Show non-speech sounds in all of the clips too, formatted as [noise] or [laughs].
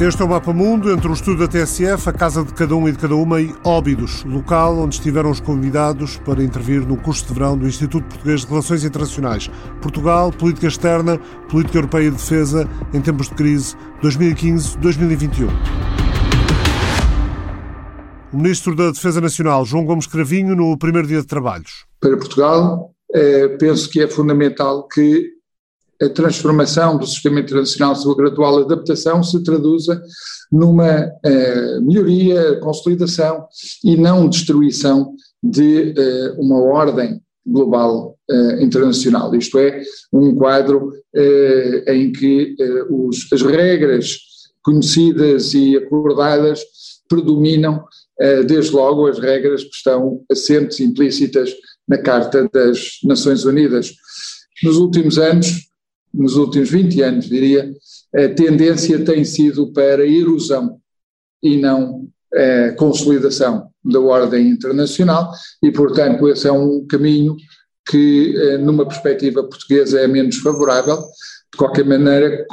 Este é o Mapa Mundo, entre o estúdio da TSF, a casa de cada um e de cada uma e Óbidos, local onde estiveram os convidados para intervir no curso de verão do Instituto Português de Relações Internacionais. Portugal, Política Externa, Política Europeia e Defesa em tempos de crise 2015-2021. O Ministro da Defesa Nacional, João Gomes Cravinho, no primeiro dia de trabalhos. Para Portugal, eh, penso que é fundamental que a transformação do sistema internacional, sua gradual adaptação, se traduza numa uh, melhoria, consolidação e não destruição de uh, uma ordem global uh, internacional. Isto é, um quadro em que os, as regras conhecidas e acordadas predominam, desde logo, as regras que estão assentes, implícitas na Carta das Nações Unidas. Nos últimos anos, nos últimos 20 anos, diria, a tendência tem sido para erosão e não eh, consolidação da ordem internacional e, portanto, esse é um caminho que, eh, numa perspectiva portuguesa, é menos favorável. De qualquer maneira,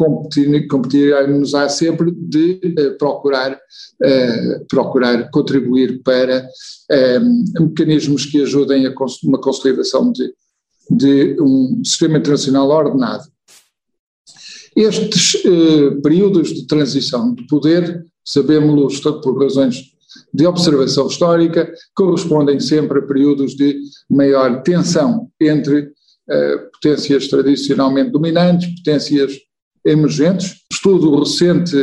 competirá-nos-á sempre de eh, procurar, procurar contribuir para mecanismos que ajudem a uma consolidação de, de um sistema internacional ordenado estes eh, períodos de transição de poder, sabemos por razões de observação histórica, correspondem sempre a períodos de maior tensão entre eh, potências tradicionalmente dominantes, potências emergentes. Estudo recente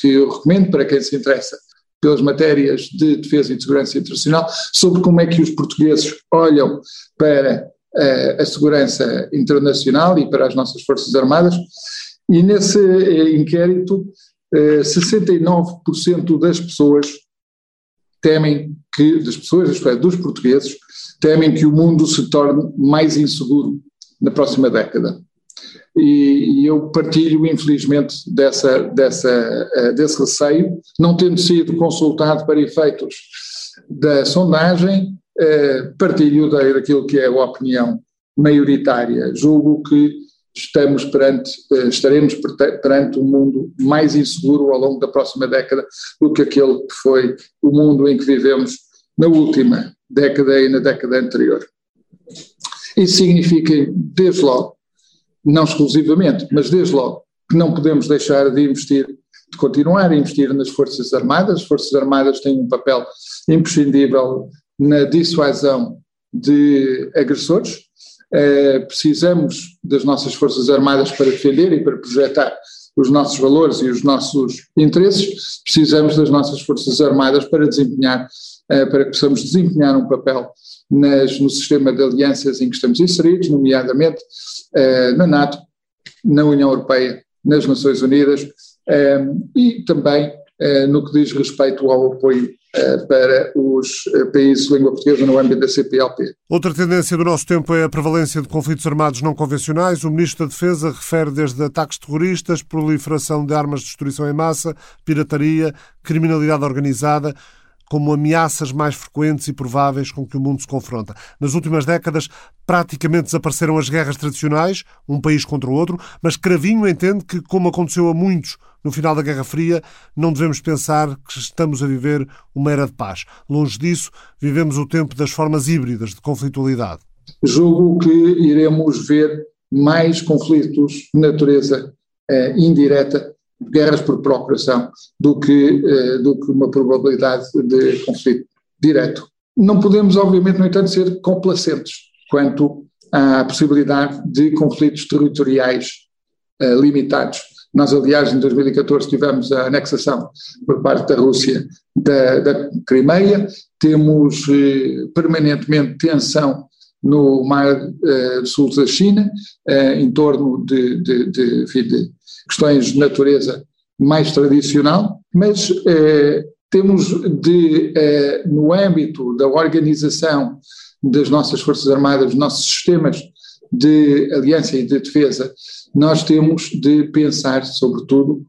que eu recomendo para quem se interessa pelas matérias de defesa e de segurança internacional, sobre como é que os portugueses olham para eh, a segurança internacional e para as nossas Forças Armadas, e nesse eh, inquérito, 69% eh, das pessoas temem que, das pessoas, isto é, dos portugueses, temem que o mundo se torne mais inseguro na próxima década. E, e eu partilho, infelizmente, dessa, dessa, eh, desse receio, não tendo sido consultado para efeitos da sondagem, partilho daquilo que é a opinião maioritária. Julgo que estamos perante, eh, estaremos perante um mundo mais inseguro ao longo da próxima década do que aquele que foi o mundo em que vivemos na última década e na década anterior. Isso significa, desde logo, não exclusivamente, mas desde logo, que não podemos deixar de investir, de continuar a investir nas Forças Armadas. As Forças Armadas têm um papel imprescindível na dissuasão de agressores, eh, precisamos das nossas Forças Armadas para defender e para projetar os nossos valores e os nossos interesses, precisamos das nossas Forças Armadas para desempenhar, eh, para que possamos desempenhar um papel nas, no sistema de alianças em que estamos inseridos, nomeadamente eh, na NATO, na União Europeia, nas Nações Unidas e também no que diz respeito ao apoio para os eh, países de língua portuguesa no âmbito da CPLP. Outra tendência do nosso tempo é a prevalência de conflitos armados não convencionais. O Ministro da Defesa refere desde ataques terroristas, proliferação de armas de destruição em massa, pirataria, criminalidade organizada como ameaças mais frequentes e prováveis com que o mundo se confronta. Nas últimas décadas, praticamente desapareceram as guerras tradicionais, um país contra o outro, mas Cravinho entende que, como aconteceu a muitos no final da Guerra Fria, não devemos pensar que estamos a viver uma era de paz. Longe disso, vivemos o tempo das formas híbridas de conflitualidade. Julgo que iremos ver mais conflitos de natureza eh, indireta, guerras por procuração, do que, eh, do que uma probabilidade de conflito direto. Não podemos, obviamente, no entanto, ser complacentes quanto à possibilidade de conflitos territoriais eh, limitados nós, aliás, em 2014 tivemos a anexação por parte da Rússia da, da Crimeia, temos eh, permanentemente tensão no Mar eh, Sul da China, eh, em torno de, de, de, de, questões de natureza mais tradicional, mas eh, temos de, eh, no âmbito da organização das nossas Forças Armadas, dos nossos sistemas de aliança e de defesa, nós temos de pensar, sobretudo,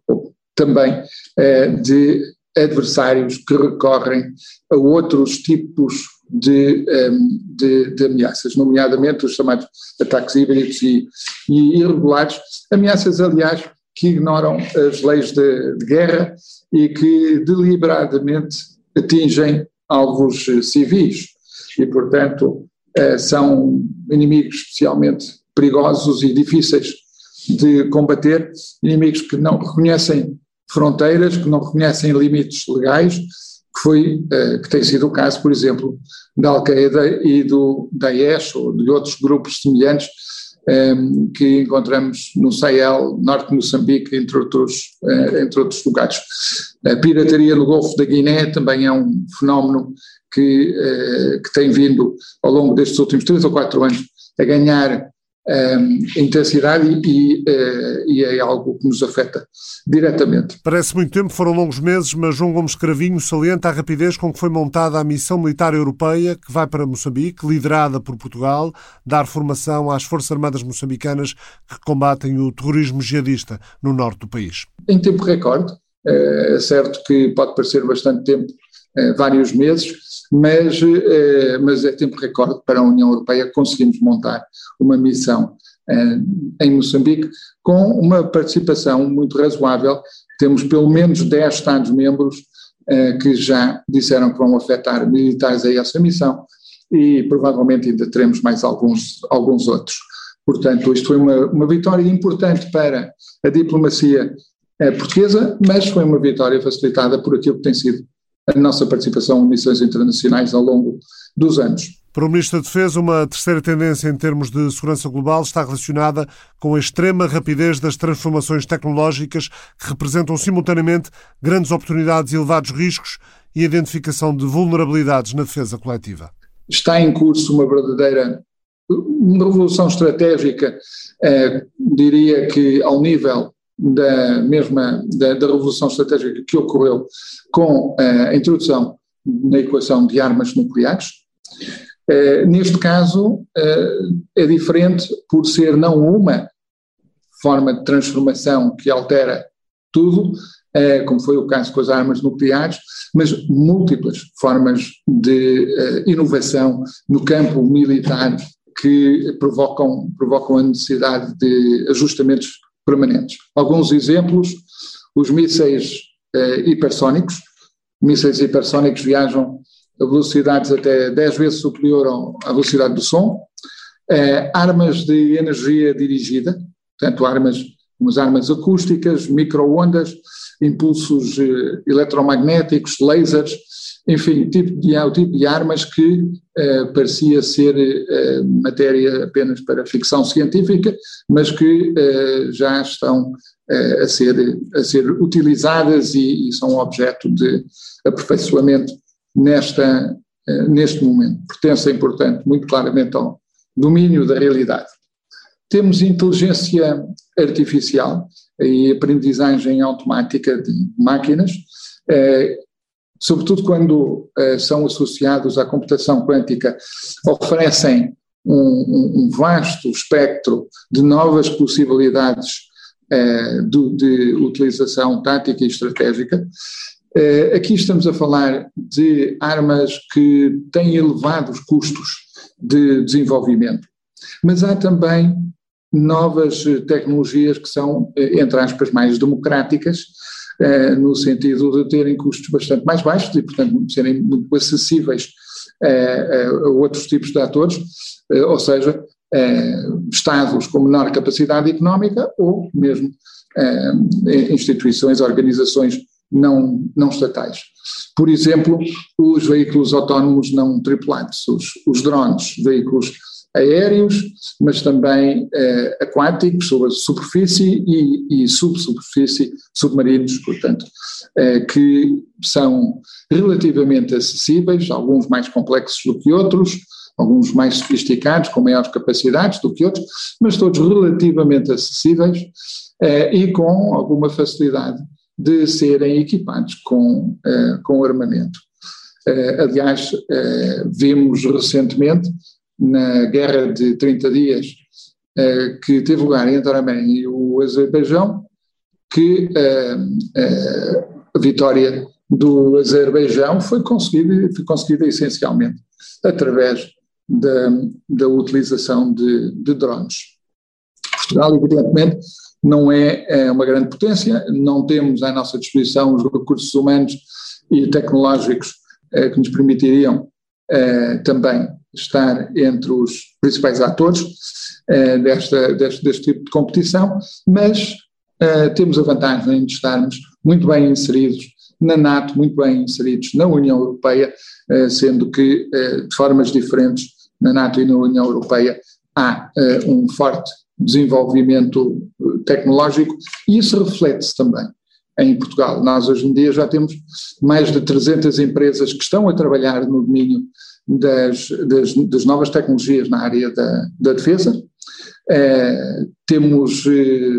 também eh, de adversários que recorrem a outros tipos de, ehm, de, de, ameaças, nomeadamente os chamados ataques híbridos e, e irregulares, ameaças, aliás, que ignoram as leis de, de guerra e que deliberadamente atingem alvos civis. E, portanto, são inimigos especialmente perigosos e difíceis de combater, inimigos que não reconhecem fronteiras, que não reconhecem limites legais, que, foi, que tem sido o caso, por exemplo, da Al-Qaeda e do Daesh ou de outros grupos semelhantes que encontramos no Sahel, norte de Moçambique, entre outros, uh, entre outros lugares. A pirataria no Golfo da Guiné também é um fenómeno que, uh, que tem vindo ao longo destes últimos três ou quatro anos a ganhar intensidade e, uh, e, é algo que nos afeta diretamente. Parece muito tempo, foram longos meses, mas João Gomes Cravinho salienta a rapidez com que foi montada a missão militar europeia que vai para Moçambique, liderada por Portugal, dar formação às Forças Armadas moçambicanas que combatem o terrorismo jihadista no norte do país. Em tempo recorde, é certo que pode parecer bastante tempo, é, vários meses, mas, eh, mas é tempo recorde para a União Europeia conseguimos montar uma missão eh, em Moçambique com uma participação muito razoável. Temos pelo menos 10 Estados-membros eh, que já disseram que vão afetar militares a essa missão e provavelmente ainda teremos mais alguns, alguns outros. Portanto, isto foi uma, uma vitória importante para a diplomacia portuguesa, mas foi uma vitória facilitada por aquilo que tem sido a nossa participação em missões internacionais ao longo dos anos. Para o Ministro da Defesa, uma terceira tendência em termos de segurança global está relacionada com a extrema rapidez das transformações tecnológicas que representam simultaneamente grandes oportunidades e elevados riscos e a identificação de vulnerabilidades na defesa coletiva. Está em curso uma verdadeira uma revolução estratégica, eh, diria que ao nível da mesma da, da, revolução estratégica que ocorreu com a introdução na equação de armas nucleares. Uh, neste caso uh, é diferente por ser não uma forma de transformação que altera tudo, uh, como foi o caso com as armas nucleares, mas múltiplas formas de inovação no campo militar que provocam, provocam a necessidade de ajustamentos permanentes. Alguns exemplos, os mísseis eh, hipersónicos, mísseis hipersónicos viajam a velocidades até 10 vezes superior à velocidade do som, eh, armas de energia dirigida, portanto armas, umas armas acústicas, microondas, impulsos eh, eletromagnéticos, lasers, enfim, tipo de, o tipo de armas que eh, parecia ser eh, matéria apenas para ficção científica, mas que eh, já estão eh, a, ser, a ser utilizadas e, e, são objeto de aperfeiçoamento nesta, eh, neste momento. Pertencem, portanto, muito claramente ao domínio da realidade. Temos inteligência artificial e aprendizagem automática de máquinas, eh, sobretudo quando uh, são associados à computação quântica, oferecem um, um vasto espectro de novas possibilidades uh, do, de utilização tática e estratégica. Uh, aqui estamos a falar de armas que têm elevados custos de desenvolvimento, mas há também novas tecnologias que são, entre aspas, mais democráticas, eh, no sentido de terem custos bastante mais baixos e, portanto, serem muito acessíveis eh, a outros tipos de atores, eh, ou seja, Estados com menor capacidade económica ou mesmo instituições, organizações não, não estatais. Por exemplo, os veículos autónomos não tripulados, os, os drones, veículos aéreos, mas também eh, aquáticos, sobre a superfície e, e subsuperfície, submarinos, portanto, eh, que são relativamente acessíveis, alguns mais complexos do que outros, alguns mais sofisticados, com maiores capacidades do que outros, mas todos relativamente acessíveis eh, e com alguma facilidade de serem equipados com, eh, com armamento. Uh, aliás, uh, vimos recentemente na guerra de 30 dias uh, que teve lugar entre a Arménia e o Azerbaijão, que uh, a vitória do Azerbaijão foi conseguida, foi conseguida essencialmente através da, da utilização de, de drones. Portugal, evidentemente, não é, é uma grande potência, não temos à nossa disposição os recursos humanos e tecnológicos eh, que nos permitiriam eh, também estar entre os principais atores eh, desta, deste, deste, tipo de competição, mas temos a vantagem de estarmos muito bem inseridos na NATO, muito bem inseridos na União Europeia, sendo que de formas diferentes na NATO e na União Europeia há um forte desenvolvimento tecnológico e isso reflete-se também em Portugal. Nós hoje em dia já temos mais de 300 empresas que estão a trabalhar no domínio das, das, das novas tecnologias na área da, da defesa. É, temos é,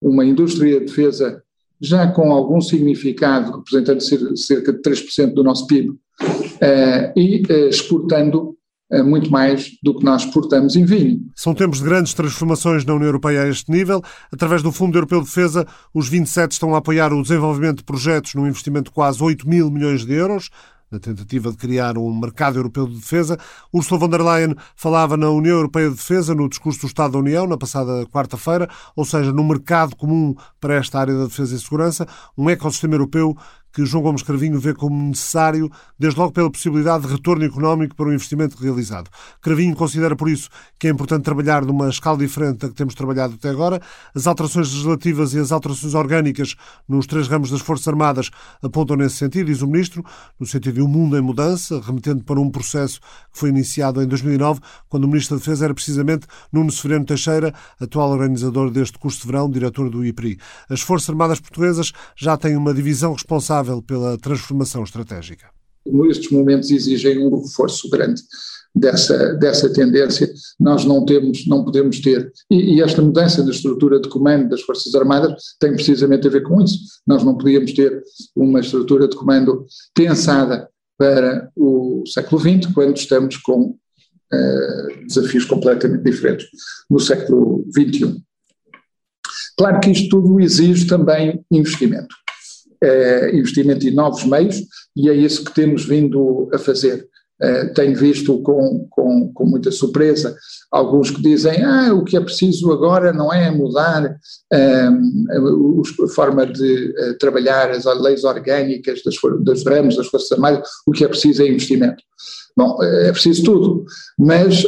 uma indústria de defesa já com algum significado, representando cerca de 3% do nosso PIB, é, e exportando muito mais do que nós exportamos em vinho. São tempos de grandes transformações na União Europeia a este nível. Através do Fundo Europeu de Defesa, os 27 estão a apoiar o desenvolvimento de projetos num investimento de quase 8 mil milhões de euros na tentativa de criar um mercado europeu de defesa. Ursula von der Leyen falava na União Europeia de Defesa no discurso do Estado da União, na passada quarta-feira, ou seja, no mercado comum para esta área da defesa e segurança, um ecossistema europeu que João Gomes Cravinho vê como necessário, desde logo pela possibilidade de retorno económico para o investimento realizado. Cravinho considera, por isso, que é importante trabalhar numa escala diferente da que temos trabalhado até agora. As alterações legislativas e as alterações orgânicas nos três ramos das Forças Armadas apontam nesse sentido, diz o Ministro, no sentido de um mundo em mudança, remetendo para um processo que foi iniciado em 2009, quando o Ministro da Defesa era precisamente Nuno Severino Teixeira, atual organizador deste curso de verão, diretor do IPRI. As Forças Armadas Portuguesas já têm uma divisão responsável responsável pela transformação estratégica? Estes momentos exigem um reforço grande dessa, dessa tendência, nós não temos, não podemos ter. E, e, esta mudança da estrutura de comando das Forças Armadas tem precisamente a ver com isso. Nós não podíamos ter uma estrutura de comando pensada para o século XX, quando estamos com uh, desafios completamente diferentes no século XXI. Claro que isto tudo exige também investimento é, investimento em novos meios, e é isso que temos vindo a fazer. Uh, tenho visto com, com, com, muita surpresa alguns que dizem ah, o que é preciso agora não é mudar uh, a forma de uh, trabalhar as leis orgânicas das, das ramos, das Forças Armadas, o que é preciso é investimento. Bom, é preciso tudo, mas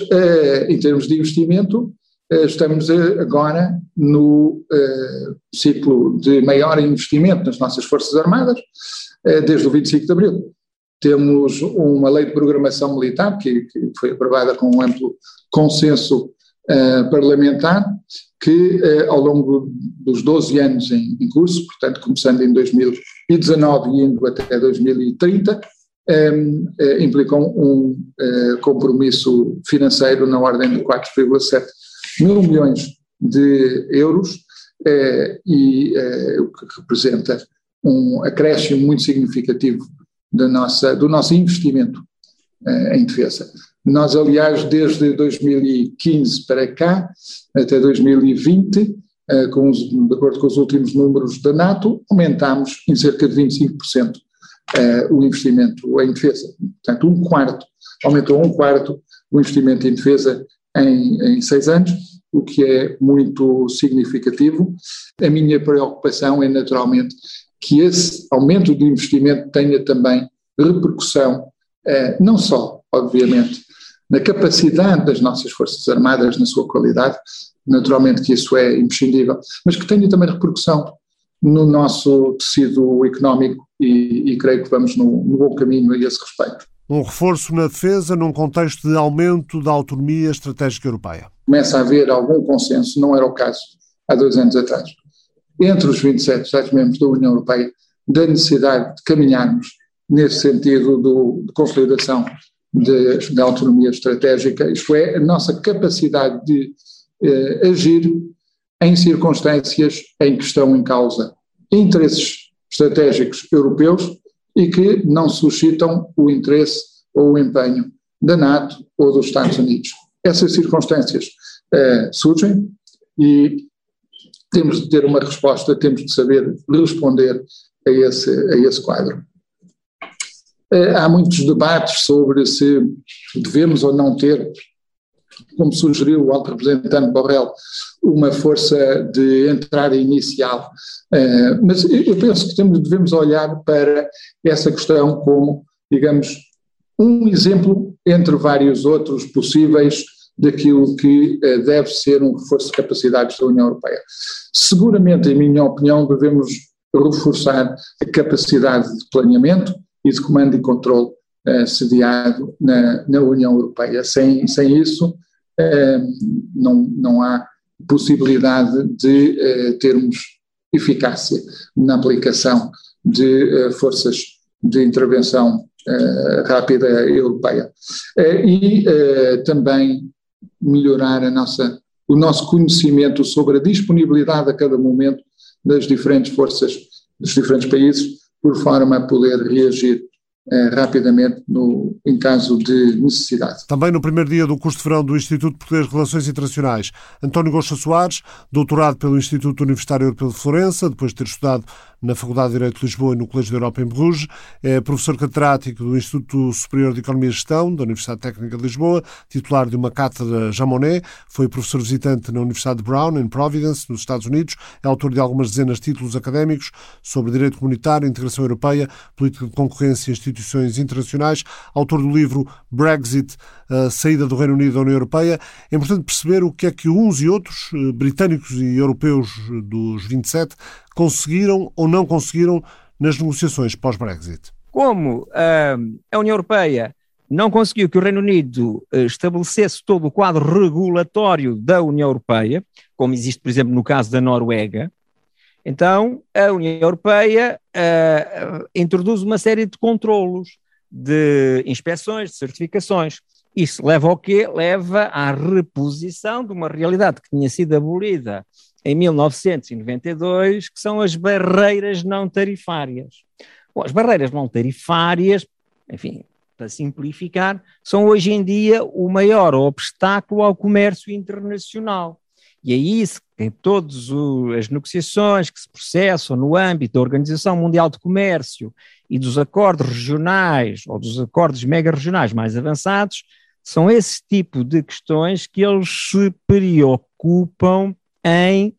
em termos de investimento estamos eh, agora no uh, ciclo de maior investimento nas nossas Forças Armadas, uh, desde o 25 de Abril. Temos uma lei de programação militar, que, que foi aprovada com um amplo consenso uh, parlamentar, que ao longo dos 12 anos em, em, curso, portanto começando em 2019 e indo até 2030, um, implicam um compromisso financeiro na ordem de 4,7 mil milhões de euros, eh, e eh, o que representa um acréscimo muito significativo nossa, do nosso investimento eh, em defesa. Nós, aliás, desde 2015 para cá, até 2020, com os, de acordo com os últimos números da NATO, aumentámos em cerca de 25% o investimento em defesa. Portanto, um quarto, aumentou um quarto o investimento em defesa em, em seis anos, o que é muito significativo. A minha preocupação é naturalmente que esse aumento de investimento tenha também repercussão, eh, não só, obviamente, na capacidade das nossas Forças Armadas, na sua qualidade, naturalmente que isso é imprescindível, mas que tenha também repercussão no nosso tecido económico e, e creio que vamos no, no bom caminho a esse respeito. Um reforço na defesa num contexto de aumento da autonomia estratégica europeia. Começa a haver algum consenso, não era o caso há dois anos atrás, entre os 27 Estados-membros da União Europeia, da necessidade de caminharmos nesse sentido do, de consolidação da autonomia estratégica, isto é, a nossa capacidade de eh, agir em circunstâncias em que estão em causa interesses estratégicos europeus e que não suscitam o interesse ou o empenho da NATO ou dos Estados Unidos. Essas circunstâncias eh, surgem e temos de ter uma resposta, temos de saber responder a esse, a esse quadro. Eh, há muitos debates sobre se devemos ou não ter como sugeriu o alto representante Borrell, uma força de entrada inicial. Uh, mas eu penso que temos, devemos olhar para essa questão como, digamos, um exemplo entre vários outros possíveis daquilo que uh, deve ser um reforço de capacidades da União Europeia. Seguramente, em minha opinião, devemos reforçar a capacidade de planeamento e de comando e controle uh, sediado na, na, União Europeia. Sem, sem isso, uh, não, não há possibilidade de uh, termos eficácia na aplicação de forças de intervenção rápida europeia. e também melhorar a nossa, o nosso conhecimento sobre a disponibilidade a cada momento das diferentes forças dos diferentes países, por forma a poder reagir eh, rapidamente no, em caso de necessidade. Também no primeiro dia do curso de verão do Instituto Português de Relações Internacionais, António Gosta Soares, doutorado pelo Instituto Universitário Europeu de Florença, depois de ter estudado na Faculdade de Direito de Lisboa e no Colégio da Europa em Bruges, é professor catedrático do Instituto Superior de Economia e Gestão da Universidade Técnica de Lisboa, titular de uma cátedra Jean Monnet, foi professor visitante na Universidade de Brown, em Providence, nos Estados Unidos, é autor de algumas dezenas de títulos académicos sobre direito comunitário, integração europeia, política de concorrência e instituições internacionais, autor do livro Brexit, a saída do Reino Unido da União Europeia. É importante perceber o que é que uns e outros, eh, britânicos e europeus dos 27, conseguiram ou não conseguiram nas negociações pós-Brexit? Como uh, a União Europeia não conseguiu que o Reino Unido uh, estabelecesse todo o quadro regulatório da União Europeia, como existe, por exemplo, no caso da Noruega, então a União Europeia uh, introduz uma série de controlos, de inspeções, de certificações. Isso leva ao quê? Leva à reposição de uma realidade que tinha sido abolida em 1992, que são as barreiras não tarifárias. Bom, as barreiras não tarifárias, enfim, para simplificar, são hoje em dia o maior obstáculo ao comércio internacional. E é isso que todas as negociações que se processam no âmbito da Organização Mundial de Comércio e dos acordos regionais ou dos acordos mega-regionais mais avançados, são esse tipo de questões que eles se preocupam em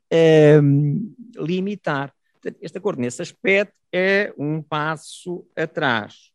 um, limitar. Este acordo, nesse aspecto, é um passo atrás.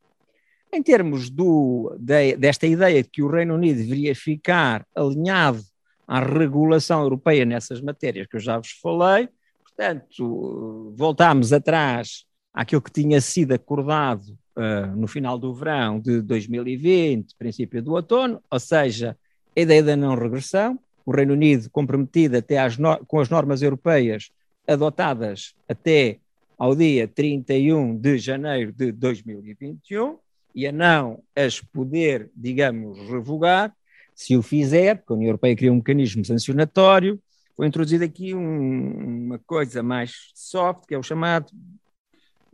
Em termos do, de, desta ideia de que o Reino Unido deveria ficar alinhado à regulação europeia nessas matérias que eu já vos falei, portanto, voltámos atrás àquilo que tinha sido acordado uh, no final do verão de 2020, princípio do outono, ou seja, a ideia da não regressão, o Reino Unido comprometido até às com as normas europeias adotadas até ao dia 31 de janeiro de 2021 e a não as poder, digamos, revogar, se o fizer, porque a União Europeia cria um mecanismo sancionatório, foi introduzido aqui um, uma coisa mais soft, que é o chamado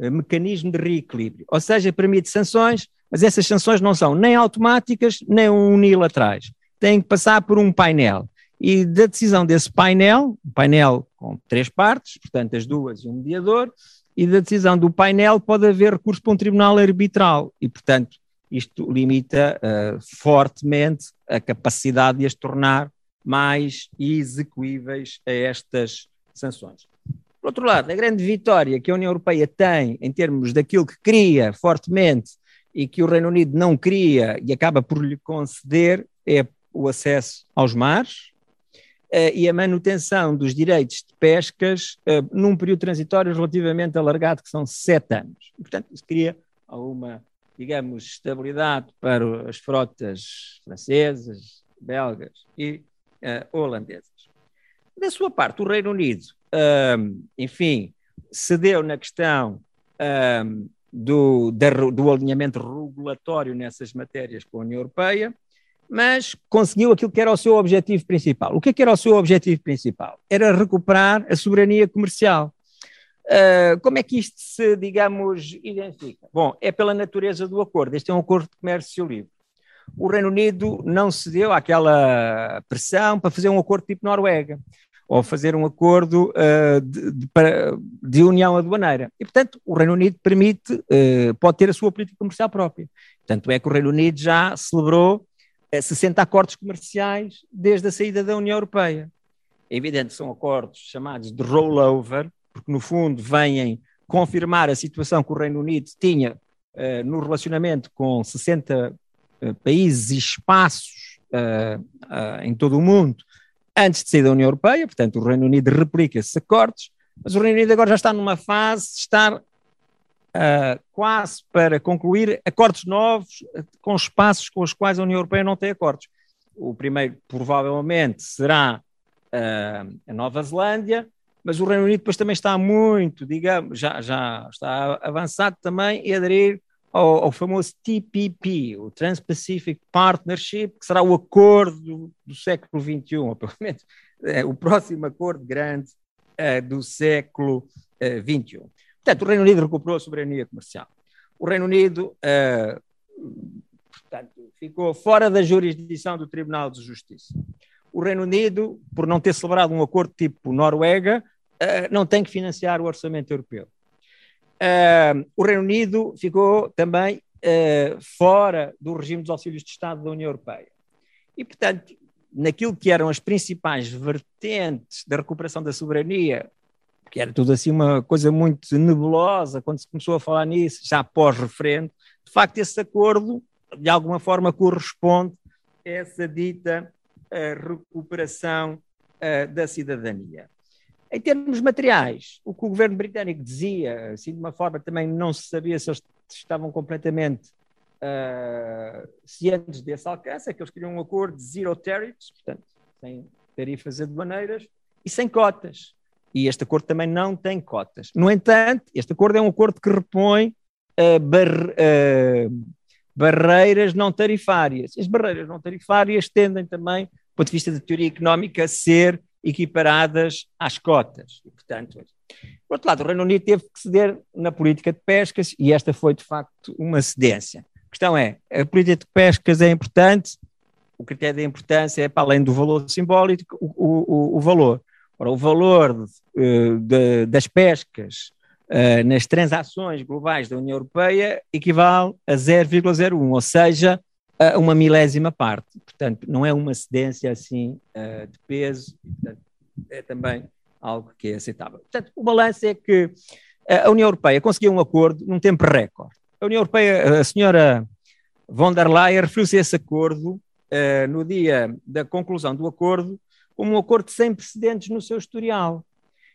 mecanismo de reequilíbrio, ou seja, permite sanções, mas essas sanções não são nem automáticas nem unilaterais, têm que passar por um painel. E da decisão desse painel, painel com três partes, portanto as duas e um mediador, e da decisão do painel pode haver recurso para um tribunal arbitral. E, portanto, isto limita uh, fortemente a capacidade de as tornar mais execuíveis a estas sanções. Por outro lado, a grande vitória que a União Europeia tem em termos daquilo que cria fortemente e que o Reino Unido não cria e acaba por lhe conceder é o acesso aos mares, uh, e a manutenção dos direitos de pescas uh, num período transitório relativamente alargado, que são sete anos. E, portanto, isso cria alguma, digamos, estabilidade para as frotas francesas, belgas e uh, holandesas. Da sua parte, o Reino Unido, enfim, cedeu na questão do, do alinhamento regulatório nessas matérias com a União Europeia, mas conseguiu aquilo que era o seu objetivo principal. O que, é que era o seu objetivo principal? Era recuperar a soberania comercial. Uh, como é que isto se, digamos, identifica? Bom, é pela natureza do acordo. Este é um acordo de comércio livre. O Reino Unido não cedeu àquela pressão para fazer um acordo tipo Noruega ou fazer um acordo uh, de, de, de, união aduaneira. E, portanto, o Reino Unido permite, uh, pode ter a sua política comercial própria. Tanto é que o Reino Unido já celebrou 60 acordos comerciais desde a saída da União Europeia. É evidente que são acordos chamados de rollover, porque no fundo vêm confirmar a situação que o Reino Unido tinha uh, no relacionamento com 60 uh, países e espaços uh, em todo o mundo antes de sair da União Europeia, portanto o Reino Unido replica esses acordos, mas o Reino Unido agora já está numa fase de estar quase para concluir acordos novos com espaços com os quais a União Europeia não tem acordos. O primeiro, provavelmente, será a Nova Zelândia, mas o Reino Unido depois também está muito, digamos, já, já está avançado também em aderir ao, ao famoso TPP, o Trans-Pacific Partnership, que será o acordo do, século XXI, ou pelo [laughs] menos é, o próximo acordo grande é, do século XXI. É, portanto, o Reino Unido recuperou a soberania comercial. O Reino Unido é, portanto, ficou fora da jurisdição do Tribunal de Justiça o Reino Unido, por não ter celebrado um acordo tipo Noruega, uh, não tem que financiar o orçamento europeu. Uh, o Reino Unido ficou também uh, fora do regime dos auxílios de Estado da União Europeia. E, portanto, naquilo que eram as principais vertentes da recuperação da soberania, que era tudo assim uma coisa muito nebulosa quando se começou a falar nisso, já pós-referendo, de facto esse acordo, de alguma forma, corresponde a essa dita a recuperação uh, da cidadania. Em termos materiais, o que o governo britânico dizia, assim de uma forma também não se sabia se eles estavam completamente uh, cientes desse alcance, é que eles queriam um acordo de zero tariffs, portanto, sem tarifas aduaneiras e sem cotas. E este acordo também não tem cotas. No entanto, este acordo é um acordo que repõe uh, bar, uh, barreiras não tarifárias. As barreiras não tarifárias tendem também ponto de vista da teoria económica, ser equiparadas às cotas. E, portanto, por outro lado, o Reino Unido teve que ceder na política de pescas e esta foi, de facto, uma cedência. A questão é, a política de pescas é importante, o critério da importância é, para além do valor simbólico, o, o, o valor. Ora, o valor uh, de, das pescas uh, nas transações globais da União Europeia equivale a 0,01, ou seja, a uma milésima parte. Portanto, não é uma cedência assim uh, de peso, portanto, é também algo que é aceitável. Portanto, o balanço é que a União Europeia conseguiu um acordo num tempo recorde. A União Europeia, a senhora von der Leyen referiu-se a esse acordo uh, no dia da conclusão do acordo como um acordo sem precedentes no seu historial.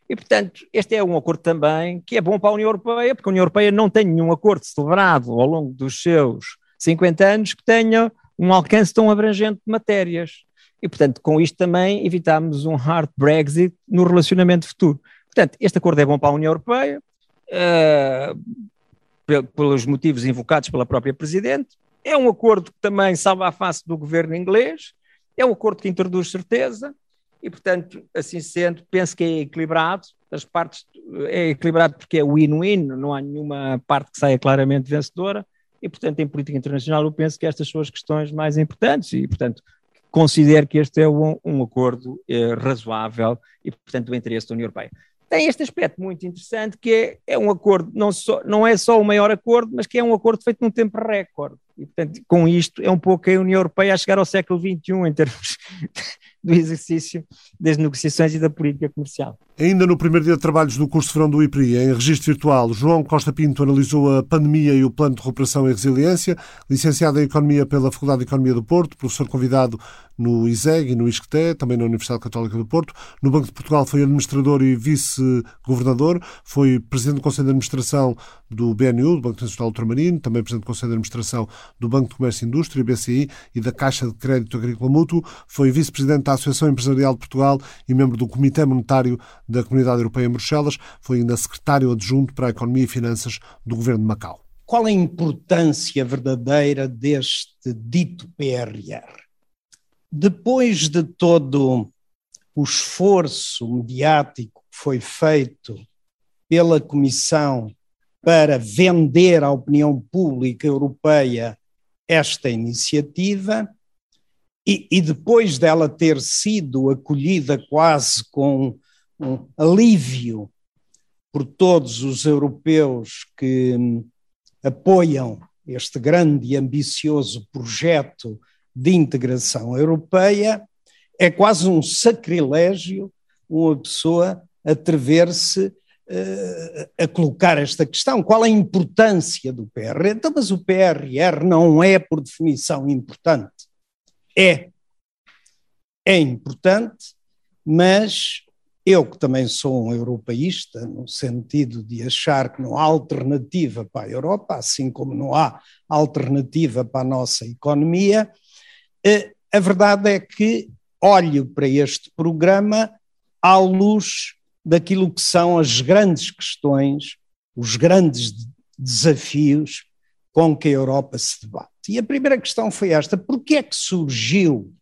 E, portanto, este é um acordo também que é bom para a União Europeia, porque a União Europeia não tem nenhum acordo celebrado ao longo dos seus 50 anos que tenha um alcance tão abrangente de matérias. E, portanto, com isto também evitamos um hard Brexit no relacionamento futuro. Portanto, este acordo é bom para a União Europeia, uh, pelos motivos invocados pela própria Presidente. É um acordo que também salva a face do governo inglês. É um acordo que introduz certeza. E, portanto, assim sendo, penso que é equilibrado. As partes é equilibrado porque é win-win, não há nenhuma parte que saia claramente vencedora e, portanto, em política internacional eu penso que estas são as questões mais importantes e, portanto, considero que este é um, um acordo eh, razoável e, portanto, do interesse da União Europeia. Tem este aspecto muito interessante que é, é um acordo, não, só, não é só o maior acordo, mas que é um acordo feito num tempo recorde. E, portanto, com isto é um pouco a União Europeia a chegar ao século XXI em termos [laughs] do exercício das negociações e da política comercial. Ainda no primeiro dia de trabalhos do curso de verão do IPRI, em registro virtual, João Costa Pinto analisou a pandemia e o plano de recuperação e resiliência. Licenciado em Economia pela Faculdade de Economia do Porto, professor convidado no ISEG e no ISCTE, também na Universidade Católica do Porto. No Banco de Portugal foi administrador e vice-governador, foi presidente do Conselho de Administração do BNU, do Banco Nacional Ultramarino, também presidente do Conselho de Administração do Banco de Comércio e Indústria, BCI, e da Caixa de Crédito Agrícola Mútuo, foi vice-presidente da Associação Empresarial de Portugal e membro do Comitê Monetário da Comunidade Europeia em Bruxelas, foi ainda secretário adjunto para a Economia e Finanças do Governo de Macau. Qual a importância verdadeira deste dito PRR? Depois de todo o esforço mediático que foi feito pela Comissão para vender à opinião pública europeia esta iniciativa, e, e, depois dela ter sido acolhida quase com um alívio por todos os europeus que hum, apoiam este grande e ambicioso projeto de integração europeia, é quase um sacrilégio uma pessoa atrever-se uh, a colocar esta questão. Qual a importância do PRR? Então, mas o PRR não é, por definição, importante. É. É importante, mas eu, que também sou um europeísta, no sentido de achar que não há alternativa para a Europa, assim como não há alternativa para a nossa economia, eh, a verdade é que olho para este programa à luz daquilo que são as grandes questões, os grandes desafios com que a Europa se debate. E a primeira questão foi esta: por que é que surgiu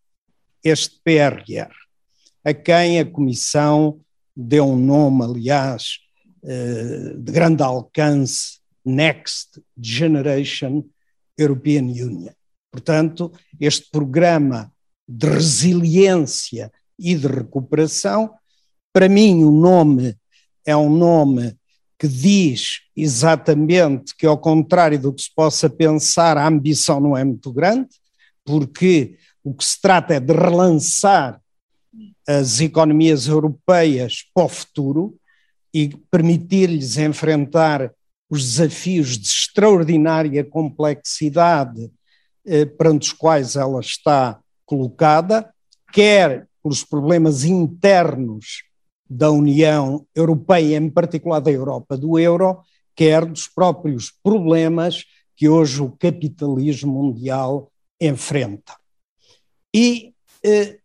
este PRR? A quem a Comissão deu um nome, aliás, eh, de grande alcance, Next Generation European Union. Portanto, este programa de resiliência e de recuperação, para mim, o nome é um nome que diz exatamente que, ao contrário do que se possa pensar, a ambição não é muito grande, porque o que se trata é de relançar as economias europeias para o futuro e permitir-lhes enfrentar os desafios de extraordinária complexidade eh, perante os quais ela está colocada, quer pelos problemas internos da União Europeia, em particular da Europa do euro, quer dos próprios problemas que hoje o capitalismo mundial enfrenta. E eh,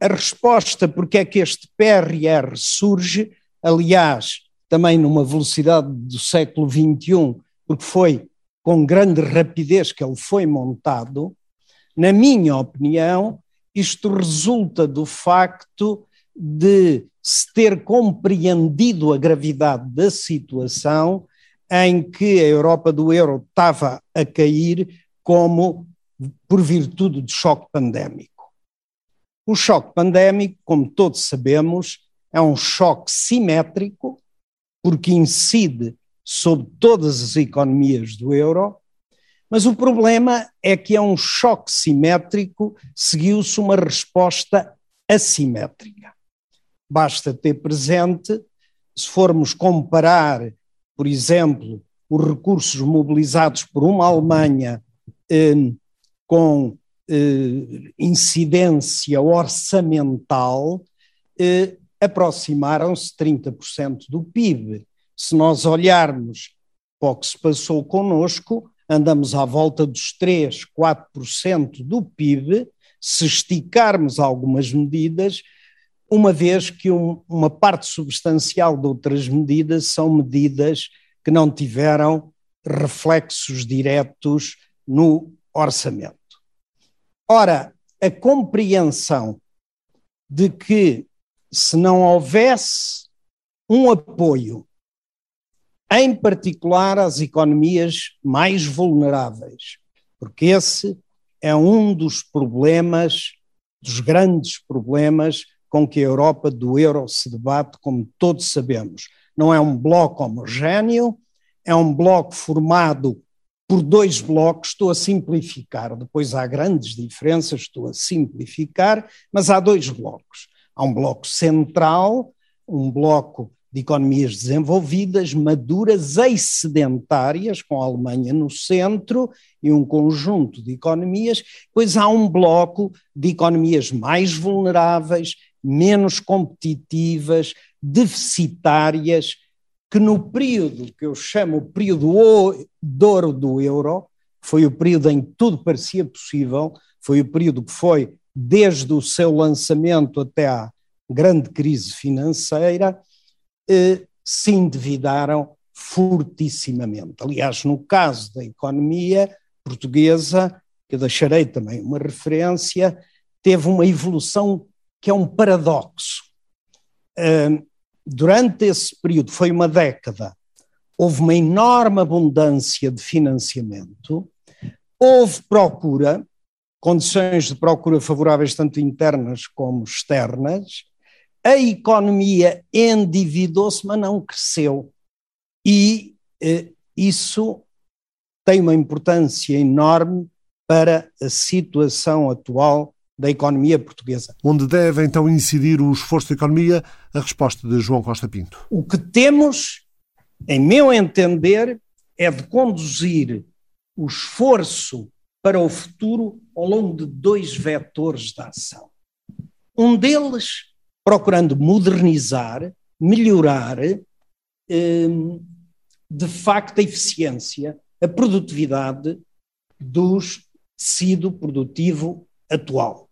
a resposta porque é que este PRR surge, aliás, também numa velocidade do século XXI, porque foi com grande rapidez que ele foi montado, na minha opinião, isto resulta do facto de se ter compreendido a gravidade da situação em que a Europa do euro estava a cair como por virtude do choque pandémico. O choque pandémico, como todos sabemos, é um choque simétrico, porque incide sobre todas as economias do euro, mas o problema é que é um choque simétrico, seguiu-se uma resposta assimétrica. Basta ter presente, se formos comparar, por exemplo, os recursos mobilizados por uma Alemanha eh, com eh, incidência orçamental eh, aproximaram-se 30% do PIB. Se nós olharmos para o que se passou conosco, andamos à volta dos 3, 4% do PIB, se esticarmos algumas medidas, uma vez que um, uma parte substancial de outras medidas são medidas que não tiveram reflexos diretos no orçamento. Ora, a compreensão de que se não houvesse um apoio, em particular às economias mais vulneráveis, porque esse é um dos problemas, dos grandes problemas com que a Europa do euro se debate, como todos sabemos. Não é um bloco homogéneo, é um bloco formado por dois blocos, estou a simplificar, depois há grandes diferenças, estou a simplificar, mas há dois blocos. Há um bloco central, um bloco de economias desenvolvidas, maduras, excedentárias, com a Alemanha no centro e um conjunto de economias, pois há um bloco de economias mais vulneráveis, menos competitivas, deficitárias, que no período que eu chamo o período de ouro do euro, foi o período em que tudo parecia possível, foi o período que foi desde o seu lançamento até à grande crise financeira, eh, se endividaram fortissimamente. Aliás, no caso da economia portuguesa, que eu deixarei também uma referência, teve uma evolução que é um paradoxo. Uh, durante esse período, foi uma década, houve uma enorme abundância de financiamento, houve procura, condições de procura favoráveis tanto internas como externas, a economia endividou-se, mas não cresceu. E eh, isso tem uma importância enorme para a situação atual da economia portuguesa. Onde deve então incidir o esforço da economia? A resposta de João Costa Pinto. O que temos, em meu entender, é de conduzir o esforço para o futuro ao longo de dois vetores de ação. Um deles, procurando modernizar, melhorar, hum, de facto, a eficiência, a produtividade dos tecido produtivo atual.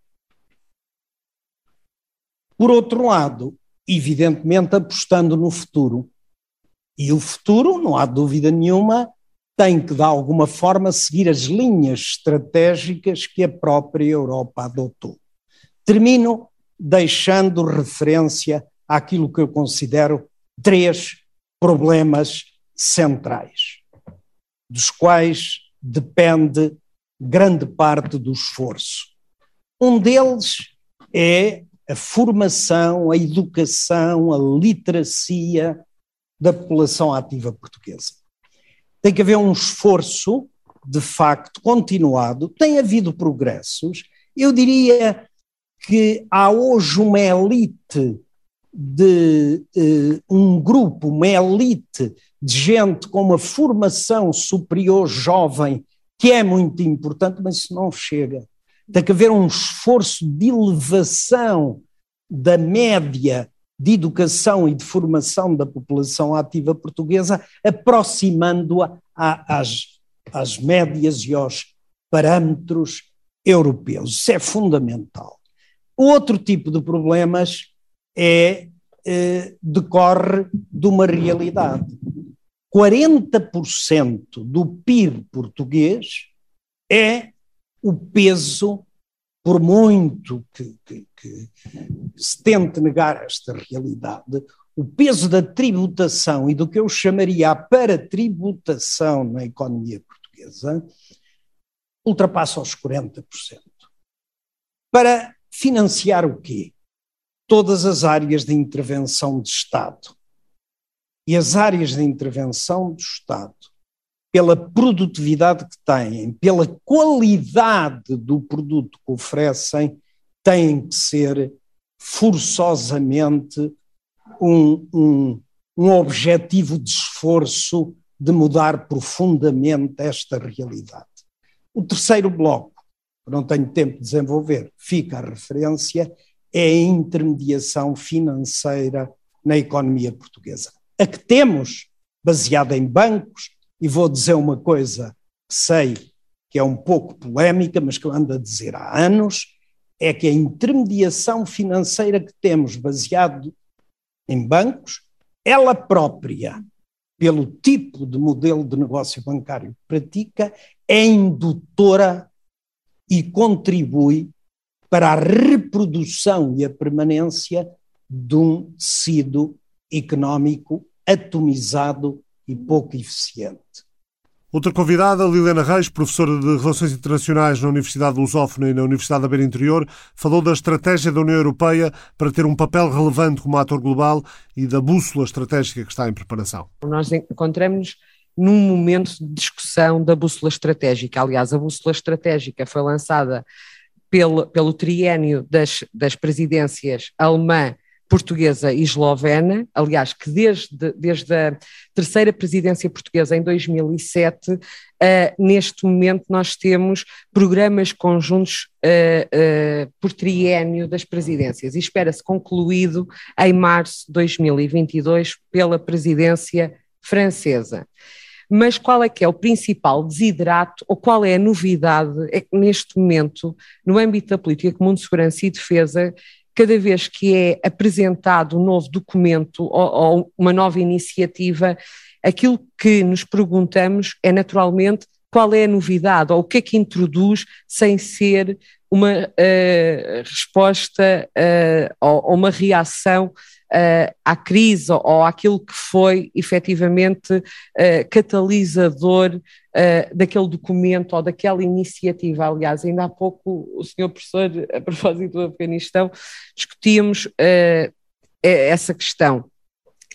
Por outro lado, evidentemente apostando no futuro. E o futuro, não há dúvida nenhuma, tem que de alguma forma seguir as linhas estratégicas que a própria Europa adotou. Termino deixando referência àquilo que eu considero três problemas centrais, dos quais depende grande parte do esforço. Um deles é a formação, a educação, a literacia da população ativa portuguesa. Tem que haver um esforço, de facto, continuado. Tem havido progressos. Eu diria que há hoje uma elite de uh, um grupo, uma elite de gente com uma formação superior jovem que é muito importante, mas isso não chega. Tem que haver um esforço de elevação da média de educação e de formação da população ativa portuguesa, aproximando-a às, às médias e aos parâmetros europeus. Isso é fundamental. Outro tipo de problemas é, eh, decorre de uma realidade. 40% do PIB português é o peso, por muito que, que, que, se tente negar esta realidade, o peso da tributação e do que eu chamaria a paratributação na economia portuguesa ultrapassa os 40%. Para financiar o quê? Todas as áreas de intervenção de Estado e as áreas de intervenção do Estado, pela produtividade que têm, pela qualidade do produto que oferecem, têm que ser forçosamente um, um, um objetivo de esforço de mudar profundamente esta realidade. O terceiro bloco, não tenho tempo de desenvolver, fica a referência, é a intermediação financeira na economia portuguesa a que temos, baseada em bancos, e vou dizer uma coisa sei que é um pouco polémica, mas que eu ando a dizer há anos, é que a intermediação financeira que temos baseado em bancos, ela própria, pelo tipo de modelo de negócio bancário que pratica, é indutora e contribui para a reprodução e a permanência de um tecido económico atomizado e pouco eficiente. Outra convidada, Liliana Reis, professora de Relações Internacionais na Universidade de Lusófona e na Universidade da Beira Interior, falou da estratégia da União Europeia para ter um papel relevante como ator global e da bússola estratégica que está em preparação. Nós encontramos num momento de discussão da bússola estratégica. Aliás, a bússola estratégica foi lançada pelo, pelo triênio das, das presidências alemã, portuguesa e eslovena, aliás, que desde, desde a terceira presidência portuguesa em 2007, uh, neste momento nós temos programas conjuntos uh, uh, por triênio das presidências e espera-se concluído em março de 2022 pela presidência francesa. Mas qual é que é o principal desidrato ou qual é a novidade é que neste momento, no âmbito da política comum de segurança e defesa, cada vez que é apresentado um novo documento ou, ou uma nova iniciativa, aquilo que nos perguntamos é naturalmente qual é a novidade ou o que é que introduz sem ser uma uh, resposta uh, ou, ou, uma reação uh, à crise ou, àquilo que foi efetivamente uh, catalisador uh, daquele documento ou daquela iniciativa. Aliás, ainda há pouco o senhor professor, a propósito do Afeganistão, discutíamos essa questão.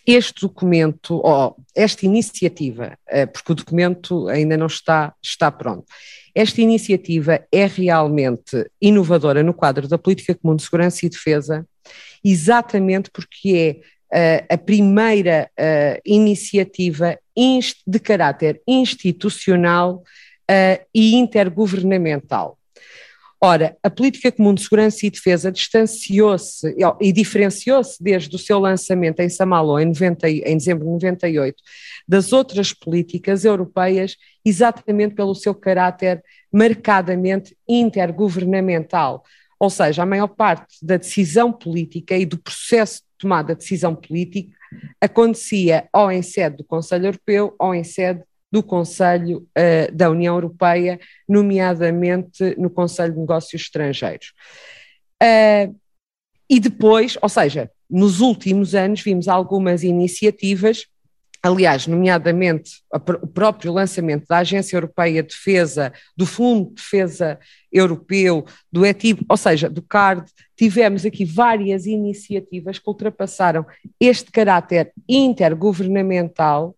este documento, ou esta iniciativa, porque o documento ainda não está, está pronto, esta iniciativa é realmente inovadora no quadro da política comum de segurança e defesa, exatamente porque é uh, a primeira uh, iniciativa de caráter institucional uh, e intergovernamental. Ora, a política comum de segurança e defesa distanciou-se e diferenciou-se desde o seu lançamento em Samalô em, 90, em dezembro de 98 das outras políticas europeias exatamente pelo seu caráter marcadamente intergovernamental. Ou seja, a maior parte da decisão política e do processo de tomada de decisão política acontecia ou em sede do Conselho Europeu ou em sede do Conselho uh, da União Europeia, nomeadamente no Conselho de Negócios Estrangeiros. Uh, e depois, ou seja, nos últimos anos vimos algumas iniciativas, aliás, nomeadamente o próprio lançamento da Agência Europeia de Defesa, do Fundo de Defesa Europeu, do ETIB, ou seja, do CARD, tivemos aqui várias iniciativas que ultrapassaram este caráter intergovernamental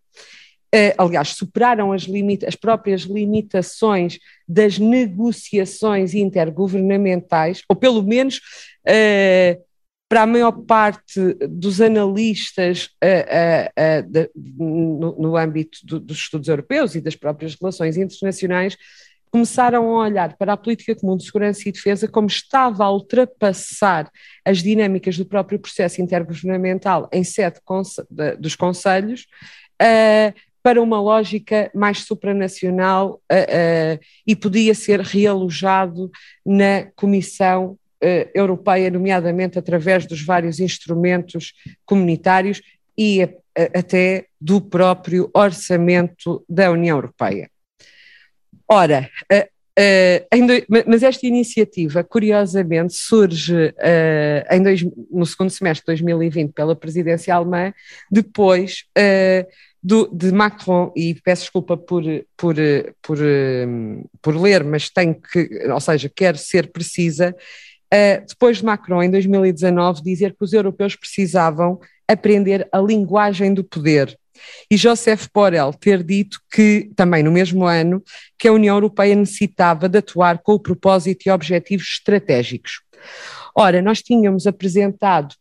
Uh, aliás, superaram as, as, próprias limitações das negociações intergovernamentais, ou pelo menos uh, para a maior parte dos analistas uh, de, no, no, âmbito do, dos estudos europeus e das próprias relações internacionais, começaram a olhar para a política comum de segurança e defesa como estava a ultrapassar as dinâmicas do próprio processo intergovernamental em sede dos conselhos, uh, para uma lógica mais supranacional uh, uh, e podia ser realojado na Comissão uh, Europeia, nomeadamente através dos vários instrumentos comunitários e até do próprio orçamento da União Europeia. Ora, Uh, mas esta iniciativa, curiosamente, surge dois, no segundo semestre de 2020 pela presidência alemã, depois do, de Macron, e peço desculpa por, por, por, por ler, mas tenho que, ou seja, quero ser precisa, uh, depois de Macron, em 2019, dizer que os europeus precisavam aprender a linguagem do poder. E Joseph Borrell ter dito que, também no mesmo ano, que a União Europeia necessitava de atuar com o propósito e objetivos estratégicos. Ora, nós tínhamos apresentado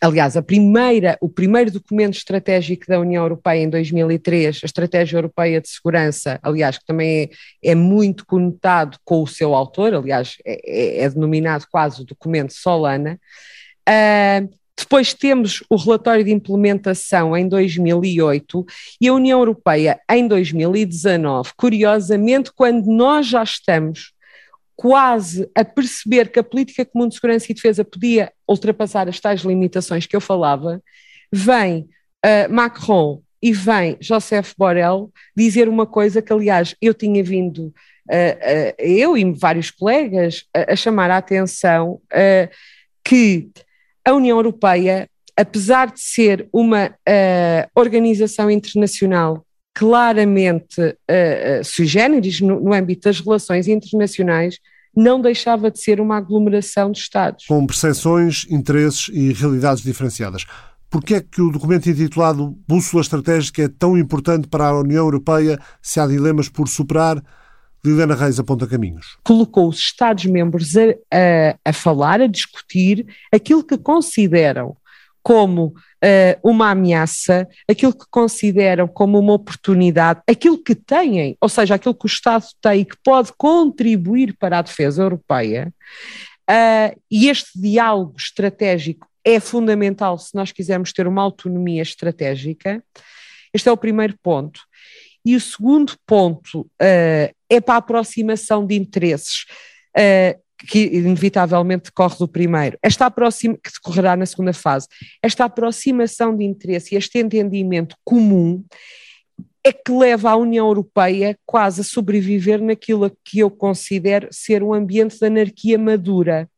Aliás, a primeira, o primeiro documento estratégico da União Europeia em 2003, a Estratégia Europeia de Segurança, aliás, que também é, é muito conotado com o seu autor, aliás, é, é, é denominado quase o documento Solana. Uh, depois temos o relatório de implementação em 2008 e a União Europeia em 2019. Curiosamente, quando nós já estamos quase a perceber que a política comum de segurança e defesa podia ultrapassar as tais limitações que eu falava, vem uh, Macron e vem Joseph Borrell dizer uma coisa que, aliás, eu tinha vindo, uh, uh, eu e vários colegas, a chamar a atenção que a União Europeia, apesar de ser uma organização internacional claramente uh, uh, sui generis no, no âmbito das relações internacionais, não deixava de ser uma aglomeração de Estados. Com percepções, interesses e realidades diferenciadas. Por que é que o documento intitulado Bússola Estratégica é tão importante para a União Europeia se há dilemas por superar? Liliana Reis aponta caminhos. Colocou os Estados-membros a, a, a falar, a discutir aquilo que consideram como uh, uma ameaça, aquilo que consideram como uma oportunidade, aquilo que têm, ou seja, aquilo que o Estado tem que pode contribuir para a defesa europeia. Uh, e este diálogo estratégico é fundamental se nós quisermos ter uma autonomia estratégica. Este é o primeiro ponto. E o segundo ponto uh, é para a aproximação de interesses. Uh, que inevitavelmente decorre do primeiro, esta aproxima, que decorrerá na segunda fase, esta aproximação de interesse e este entendimento comum é que leva a União Europeia quase a sobreviver naquilo que eu considero ser um ambiente de anarquia madura.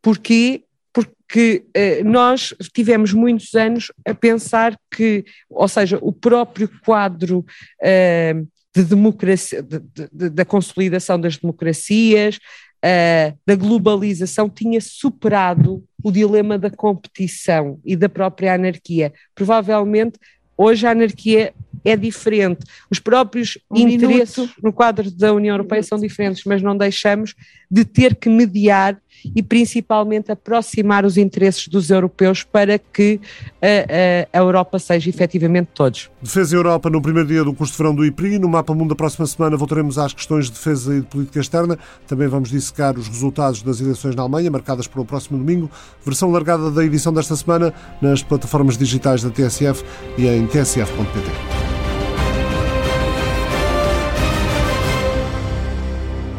Porquê? Porque eh, nós tivemos muitos anos a pensar que, ou seja, o próprio quadro eh, de democracia, de, de, da consolidação das democracias, uh, da globalização tinha superado o dilema da competição e da própria anarquia. Provavelmente hoje a anarquia é diferente. Os próprios um interesses minuto. no quadro da União Europeia são diferentes, mas não deixamos de ter que mediar e principalmente aproximar os interesses dos europeus para que a, a, a Europa seja efetivamente todos. Defesa Europa no primeiro dia do curso de verão do IPRI. No Mapa Mundo da próxima semana voltaremos às questões de defesa e de política externa. Também vamos dissecar os resultados das eleições na Alemanha, marcadas para o próximo domingo. Versão largada da edição desta semana nas plataformas digitais da TSF e em tsf.pt.